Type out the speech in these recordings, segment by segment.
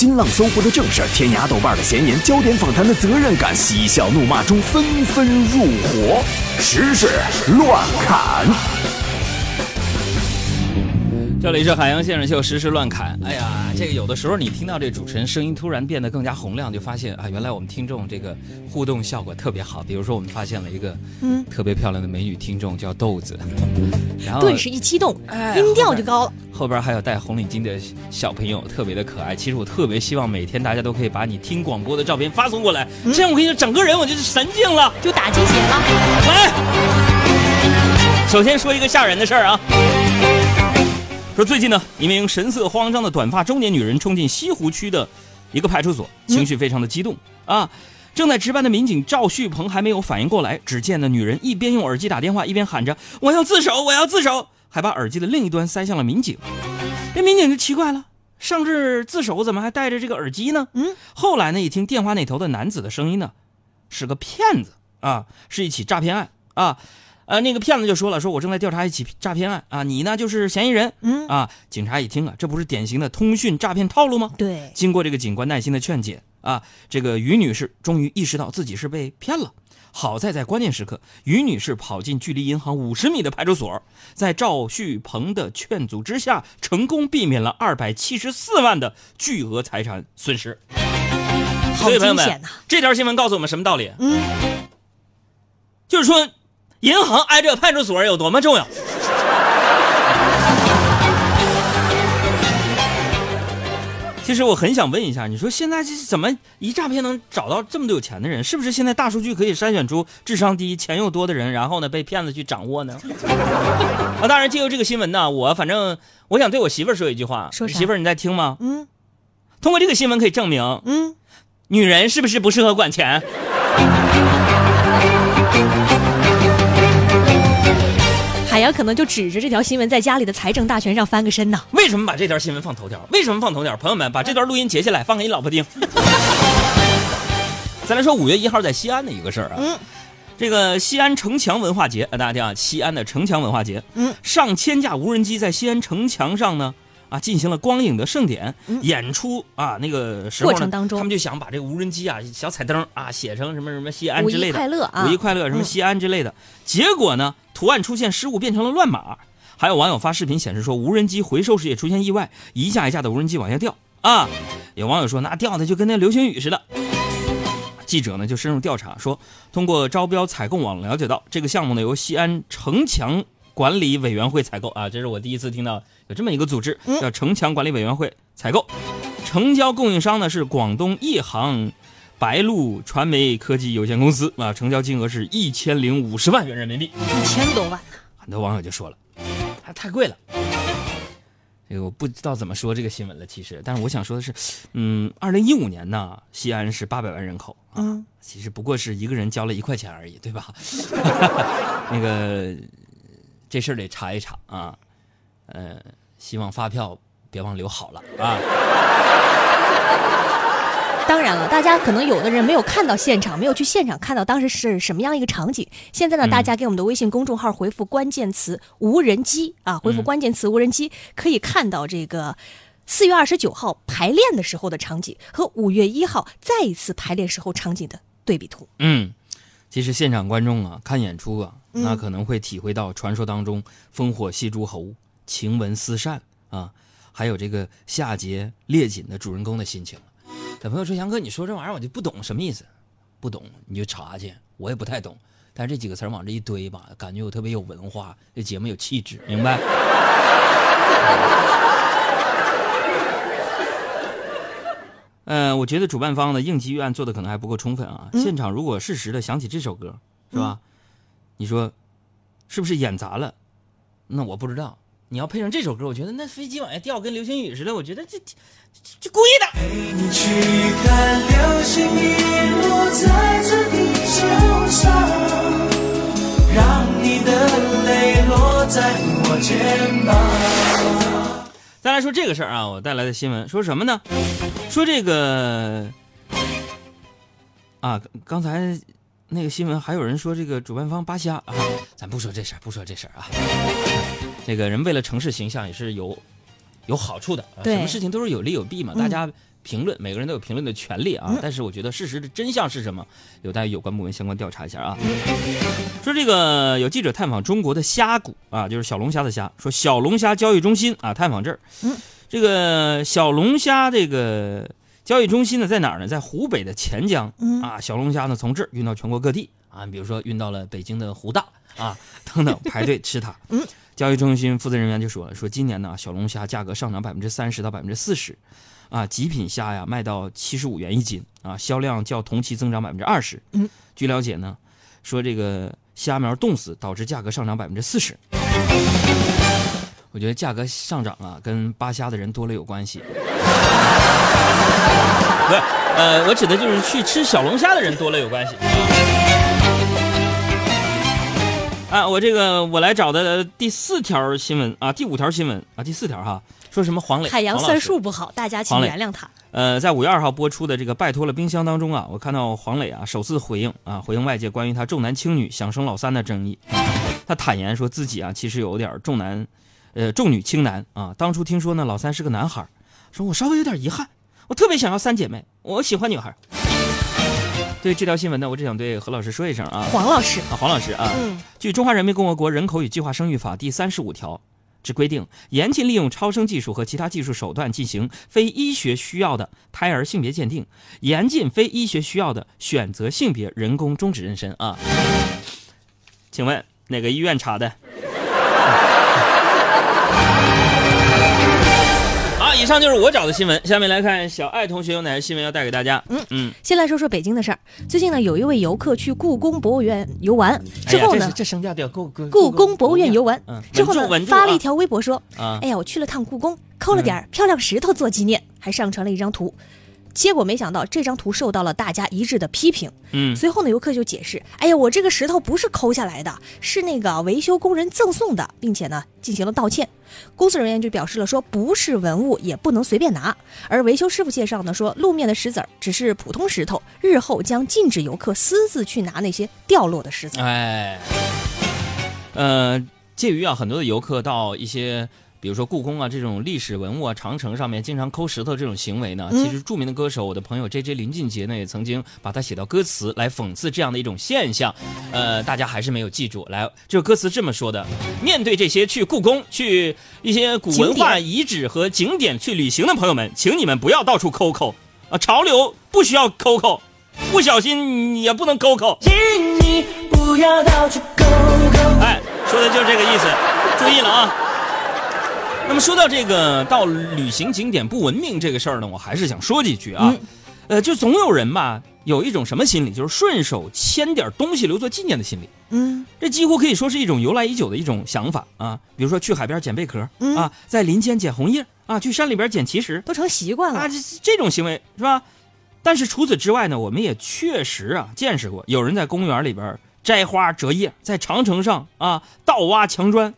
新浪、搜狐的正事，天涯、豆瓣的闲言，焦点访谈的责任感，嬉笑怒骂中纷纷入伙，时事乱砍。这里是海洋现场秀时事乱砍。哎呀，这个有的时候你听到这主持人声音突然变得更加洪亮，就发现啊，原来我们听众这个互动效果特别好。比如说，我们发现了一个嗯特别漂亮的美女听众叫豆子，然后顿时一激动，音调就高了。后边还有戴红领巾的小朋友，特别的可爱。其实我特别希望每天大家都可以把你听广播的照片发送过来，这样我跟你说，整个人我就是神经了，就打鸡血了。来，首先说一个吓人的事儿啊。说最近呢，一名神色慌张的短发中年女人冲进西湖区的一个派出所，情绪非常的激动啊！正在值班的民警赵旭鹏还没有反应过来，只见那女人一边用耳机打电话，一边喊着“我要自首，我要自首”，还把耳机的另一端塞向了民警。这民警就奇怪了，上至自首怎么还带着这个耳机呢？嗯，后来呢，一听电话那头的男子的声音呢，是个骗子啊，是一起诈骗案啊。呃，那个骗子就说了，说我正在调查一起诈骗案啊，你呢就是嫌疑人。嗯啊，警察一听啊，这不是典型的通讯诈骗套路吗？对。经过这个警官耐心的劝解啊，这个于女士终于意识到自己是被骗了。好在在关键时刻，于女士跑进距离银行五十米的派出所，在赵旭鹏的劝阻之下，成功避免了二百七十四万的巨额财产损失。所以朋友们！这条新闻告诉我们什么道理？嗯，就是说。银行挨着派出所有多么重要？其实我很想问一下，你说现在这怎么一诈骗能找到这么多有钱的人？是不是现在大数据可以筛选出智商低、钱又多的人，然后呢被骗子去掌握呢？啊，当然，借由这个新闻呢，我反正我想对我媳妇儿说一句话：说媳妇儿你在听吗？嗯。通过这个新闻可以证明，嗯，女人是不是不适合管钱？洋可能就指着这条新闻在家里的财政大权上翻个身呢。为什么把这条新闻放头条？为什么放头条？朋友们，把这段录音截下来放给你老婆听。再来说五月一号在西安的一个事儿啊，嗯，这个西安城墙文化节啊，大家听啊，西安的城墙文化节，嗯，上千架无人机在西安城墙上呢。啊，进行了光影的盛典演出啊，那个时候呢，他们就想把这个无人机啊、小彩灯啊写成什么什么西安之类的，快乐啊，五一快乐什么西安之类的。结果呢，图案出现失误，变成了乱码。还有网友发视频显示说，无人机回收时也出现意外，一架一架的无人机往下掉啊。有网友说，那掉的就跟那流星雨似的。记者呢就深入调查，说通过招标采购网了解到，这个项目呢由西安城墙。管理委员会采购啊，这是我第一次听到有这么一个组织，叫城墙管理委员会采购。成交供应商呢是广东亿航白鹿传媒科技有限公司啊，成交金额是一千零五十万元人民币，一千多万呢。很多网友就说了，还太贵了。这个我不知道怎么说这个新闻了，其实，但是我想说的是，嗯，二零一五年呢，西安是八百万人口啊，其实不过是一个人交了一块钱而已，对吧？那个。这事儿得查一查啊，呃，希望发票别忘留好了啊。当然了，大家可能有的人没有看到现场，没有去现场看到当时是什么样一个场景。现在呢，大家给我们的微信公众号回复关键词“无人机”啊，回复关键词“无人机”，可以看到这个四月二十九号排练的时候的场景和五月一号再一次排练时候场景的对比图。嗯。其实现场观众啊，看演出啊，那可能会体会到传说当中烽火戏诸侯、情闻思善啊，还有这个夏桀列锦的主人公的心情。有朋友说：“杨哥，你说这玩意儿我就不懂什么意思，不懂你就查去，我也不太懂。但是这几个词往这一堆吧，感觉我特别有文化，这节目有气质，明白？”嗯，我觉得主办方的应急预案做的可能还不够充分啊。现场如果适时的响起这首歌，是吧？你说是不是演砸了？那我不知道。你要配上这首歌，我觉得那飞机往下掉跟流星雨似的，我觉得这这这故意的。陪你去看流星雨落在这地球上，让你的泪落在我肩膀。再来说这个事儿啊，我带来的新闻说什么呢？说这个啊，刚才那个新闻还有人说这个主办方扒瞎啊，咱不说这事儿，不说这事儿啊。这个人为了城市形象也是有有好处的，什么事情都是有利有弊嘛，大家评论，每个人都有评论的权利啊。但是我觉得事实的真相是什么，有待有关部门相关调查一下啊。说这个有记者探访中国的虾谷啊，就是小龙虾的虾，说小龙虾交易中心啊，探访这儿。嗯，这个小龙虾这个交易中心呢在哪儿呢？在湖北的潜江。嗯啊，小龙虾呢从这儿运到全国各地啊，比如说运到了北京的湖大啊等等，排队吃它。嗯。交易中心负责人员就说了，说今年呢，小龙虾价格上涨百分之三十到百分之四十，啊，极品虾呀卖到七十五元一斤，啊，销量较同期增长百分之二十。嗯，据了解呢，说这个虾苗冻死导致价格上涨百分之四十。我觉得价格上涨啊，跟扒虾的人多了有关系。不是，呃，我指的就是去吃小龙虾的人多了有关系。啊，我这个我来找的第四条新闻啊，第五条新闻啊，第四条哈，说什么黄磊海洋算术不好，大家请原谅他。呃，在五月二号播出的这个《拜托了冰箱》当中啊，我看到黄磊啊首次回应啊，回应外界关于他重男轻女、想生老三的争议。他坦言说自己啊其实有点重男，呃重女轻男啊。当初听说呢老三是个男孩，说我稍微有点遗憾，我特别想要三姐妹，我喜欢女孩儿。对这条新闻呢，我只想对何老师说一声啊，黄老师，啊黄老师啊，嗯，据《中华人民共和国人口与计划生育法》第三十五条之规定，严禁利用超声技术和其他技术手段进行非医学需要的胎儿性别鉴定，严禁非医学需要的选择性别人工终止妊娠啊。请问哪个医院查的？上就是我找的新闻。下面来看小爱同学有哪些新闻要带给大家？嗯嗯，先来说说北京的事儿。最近呢，有一位游客去故宫博物院游玩之后呢哎这，这声调调故故故宫博物院游玩嗯之后呢发了一条微博说啊：“哎呀，我去了趟故宫，抠了点儿漂亮石头做纪念，还上传了一张图。”结果没想到这张图受到了大家一致的批评。嗯随后呢，游客就解释：“哎呀，我这个石头不是抠下来的，是那个维修工人赠送的，并且呢进行了道歉。”工作人员就表示了说，不是文物，也不能随便拿。而维修师傅介绍呢说，路面的石子儿只是普通石头，日后将禁止游客私自去拿那些掉落的石子。哎，呃，介于啊，很多的游客到一些，比如说故宫啊这种历史文物啊、长城上面经常抠石头这种行为呢，嗯其实著名的歌手我的朋友 J J 林俊杰呢，也曾经把它写到歌词来讽刺这样的一种现象。呃，大家还是没有记住。来，这个歌词这么说的：面对这些去故宫、去一些古文化遗址和景点去旅行的朋友们，请你们不要到处抠抠啊，潮流不需要抠抠，不小心也不能抠抠。请你不要到处抠抠。哎，说的就是这个意思，注意了啊。那么说到这个到旅行景点不文明这个事儿呢，我还是想说几句啊。呃，就总有人吧，有一种什么心理，就是顺手牵点东西留作纪念的心理。嗯，这几乎可以说是一种由来已久的一种想法啊。比如说去海边捡贝壳、嗯啊，在林间捡红叶啊，去山里边捡奇石都成习惯了。啊，这这种行为是吧？但是除此之外呢，我们也确实啊见识过有人在公园里边摘花折叶，在长城上啊倒挖墙砖。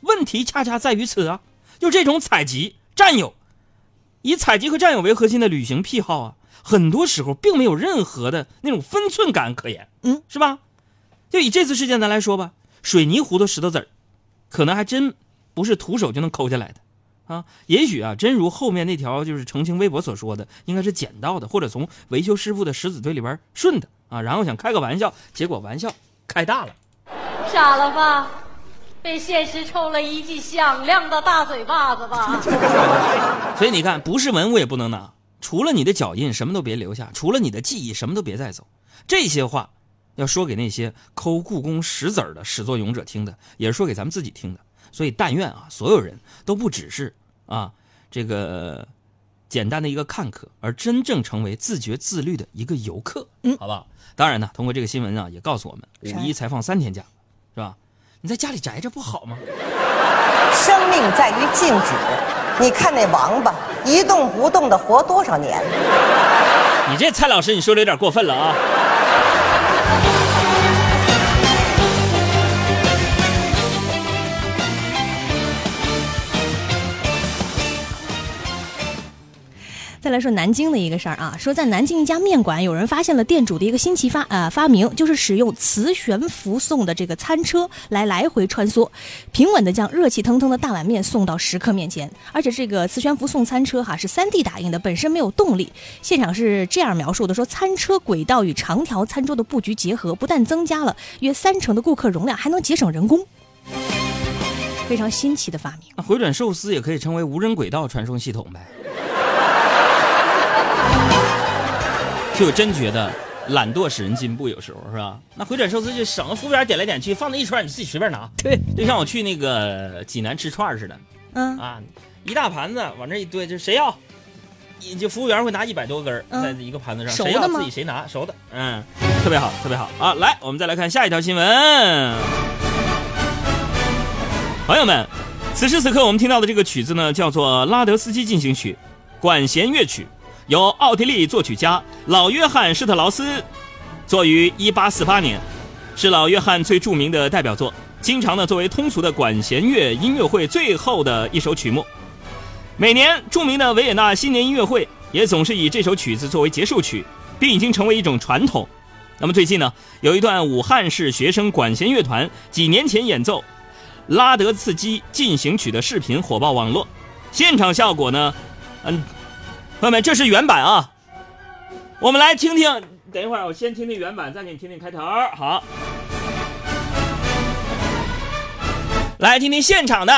问题恰恰在于此啊，就这种采集占有，以采集和占有为核心的旅行癖好啊，很多时候并没有任何的那种分寸感可言，嗯，是吧？就以这次事件咱来说吧，水泥糊的石头子儿，可能还真不是徒手就能抠下来的。啊，也许啊，真如后面那条就是澄清微博所说的，应该是捡到的，或者从维修师傅的石子堆里边顺的啊，然后想开个玩笑，结果玩笑开大了。傻了吧？被现实抽了一记响亮的大嘴巴子吧？所以你看，不是文物也不能拿，除了你的脚印，什么都别留下；除了你的记忆，什么都别带走。这些话要说给那些抠故宫石子儿的始作俑者听的，也是说给咱们自己听的。所以，但愿啊，所有人都不只是啊这个简单的一个看客，而真正成为自觉自律的一个游客，嗯好不好？当然呢，通过这个新闻啊，也告诉我们，五一才放三天假，是吧？你在家里宅着不好吗？生命在于静止。你看那王八一动不动的活多少年？你这蔡老师，你说的有点过分了啊！再来说南京的一个事儿啊，说在南京一家面馆，有人发现了店主的一个新奇发呃发明，就是使用磁悬浮送的这个餐车来来回穿梭，平稳的将热气腾腾的大碗面送到食客面前。而且这个磁悬浮送餐车哈是 3D 打印的，本身没有动力。现场是这样描述的：说餐车轨道与长条餐桌的布局结合，不但增加了约三成的顾客容量，还能节省人工。非常新奇的发明。那回转寿司也可以成为无人轨道传送系统呗。就我真觉得懒惰使人进步，有时候是吧？那回转寿司就省了服务员点来点去，放那一串你自己随便拿。对，就像我去那个济南吃串儿似的嗯，啊，一大盘子往这一堆，就谁要，你就服务员会拿一百多根在一个盘子上，谁要自己谁拿，熟的，嗯，特别好，特别好啊！来，我们再来看下一条新闻。朋友们，此时此刻我们听到的这个曲子呢，叫做《拉德斯基进行曲》，管弦乐曲，由奥地利作曲家老约翰施特劳斯作于1848年，是老约翰最著名的代表作，经常呢作为通俗的管弦乐音乐会最后的一首曲目。每年著名的维也纳新年音乐会也总是以这首曲子作为结束曲，并已经成为一种传统。那么最近呢，有一段武汉市学生管弦乐团几年前演奏拉德茨基进行曲的视频火爆网络，现场效果呢，嗯，朋友们，这是原版啊，我们来听听。等一会儿，我先听听原版，再给你听听开头。好，来听听现场的。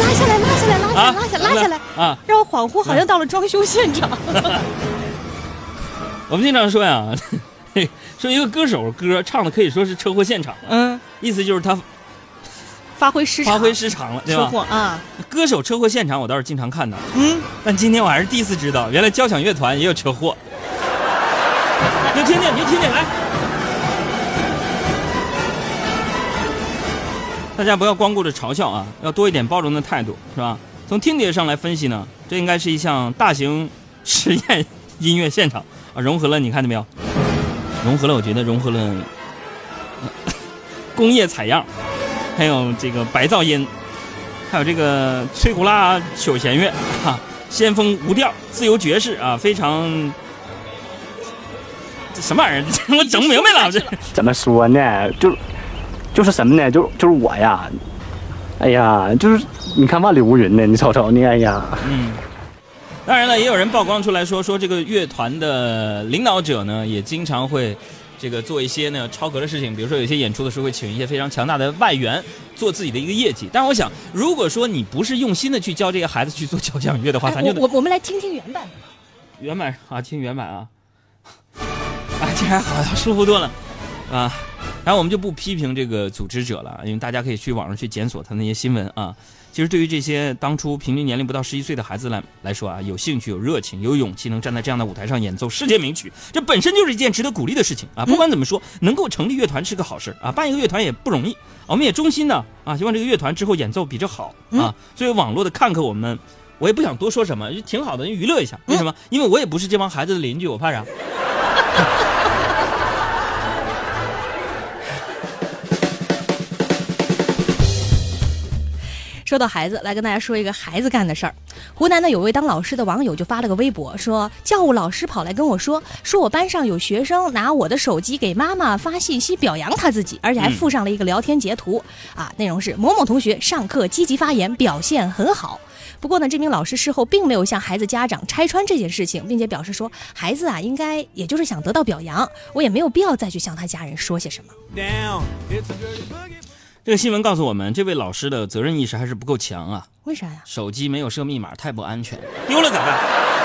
拉下来，拉下来，拉下拉下来，拉下来啊！恍惚好像到了装修现场。我们经常说呀，说一个歌手歌唱的可以说是车祸现场，嗯，意思就是他发挥失常，发挥失常了，对车祸吧？啊，歌手车祸现场我倒是经常看到，嗯，但今天我还是第一次知道，原来交响乐团也有车祸。你 就听听，你就听听，来，大家不要光顾着嘲笑啊，要多一点包容的态度，是吧？从听觉上来分析呢，这应该是一项大型实验 音乐现场啊，融合了，你看见没有？融合了，我觉得融合了工业采样，还有这个白噪音，还有这个吹胡拉九弦乐哈、先锋无调、自由爵士啊，非常这什么玩意儿？我整不明白了，这怎么说呢？就就是什么呢？就就是我呀，哎呀，就是你看万里无云呢，你瞅瞅你，哎呀，嗯。当然了，也有人曝光出来说，说这个乐团的领导者呢，也经常会这个做一些呢超格的事情，比如说有些演出的时候会请一些非常强大的外援做自己的一个业绩。但是我想，如果说你不是用心的去教这个孩子去做交响乐的话，哎咱就得我我我们来听听原版。原版啊，听原版啊，啊，这还好，舒服多了啊。然后我们就不批评这个组织者了，因为大家可以去网上去检索他那些新闻啊。其实对于这些当初平均年龄不到十一岁的孩子来来说啊，有兴趣、有热情、有勇气，能站在这样的舞台上演奏世界名曲，这本身就是一件值得鼓励的事情啊。不管怎么说，能够成立乐团是个好事啊，办一个乐团也不容易。我们也衷心的啊，希望这个乐团之后演奏比这好啊。作为网络的看客我们。我也不想多说什么，就挺好的，娱乐一下。为什么？因为我也不是这帮孩子的邻居，我怕啥？说到孩子，来跟大家说一个孩子干的事儿。湖南呢有位当老师的网友就发了个微博，说教务老师跑来跟我说，说我班上有学生拿我的手机给妈妈发信息表扬他自己，而且还附上了一个聊天截图，啊，内容是某某同学上课积极发言，表现很好。不过呢，这名老师事后并没有向孩子家长拆穿这件事情，并且表示说，孩子啊，应该也就是想得到表扬，我也没有必要再去向他家人说些什么。这个新闻告诉我们，这位老师的责任意识还是不够强啊。为啥呀？手机没有设密码，太不安全，丢了咋办？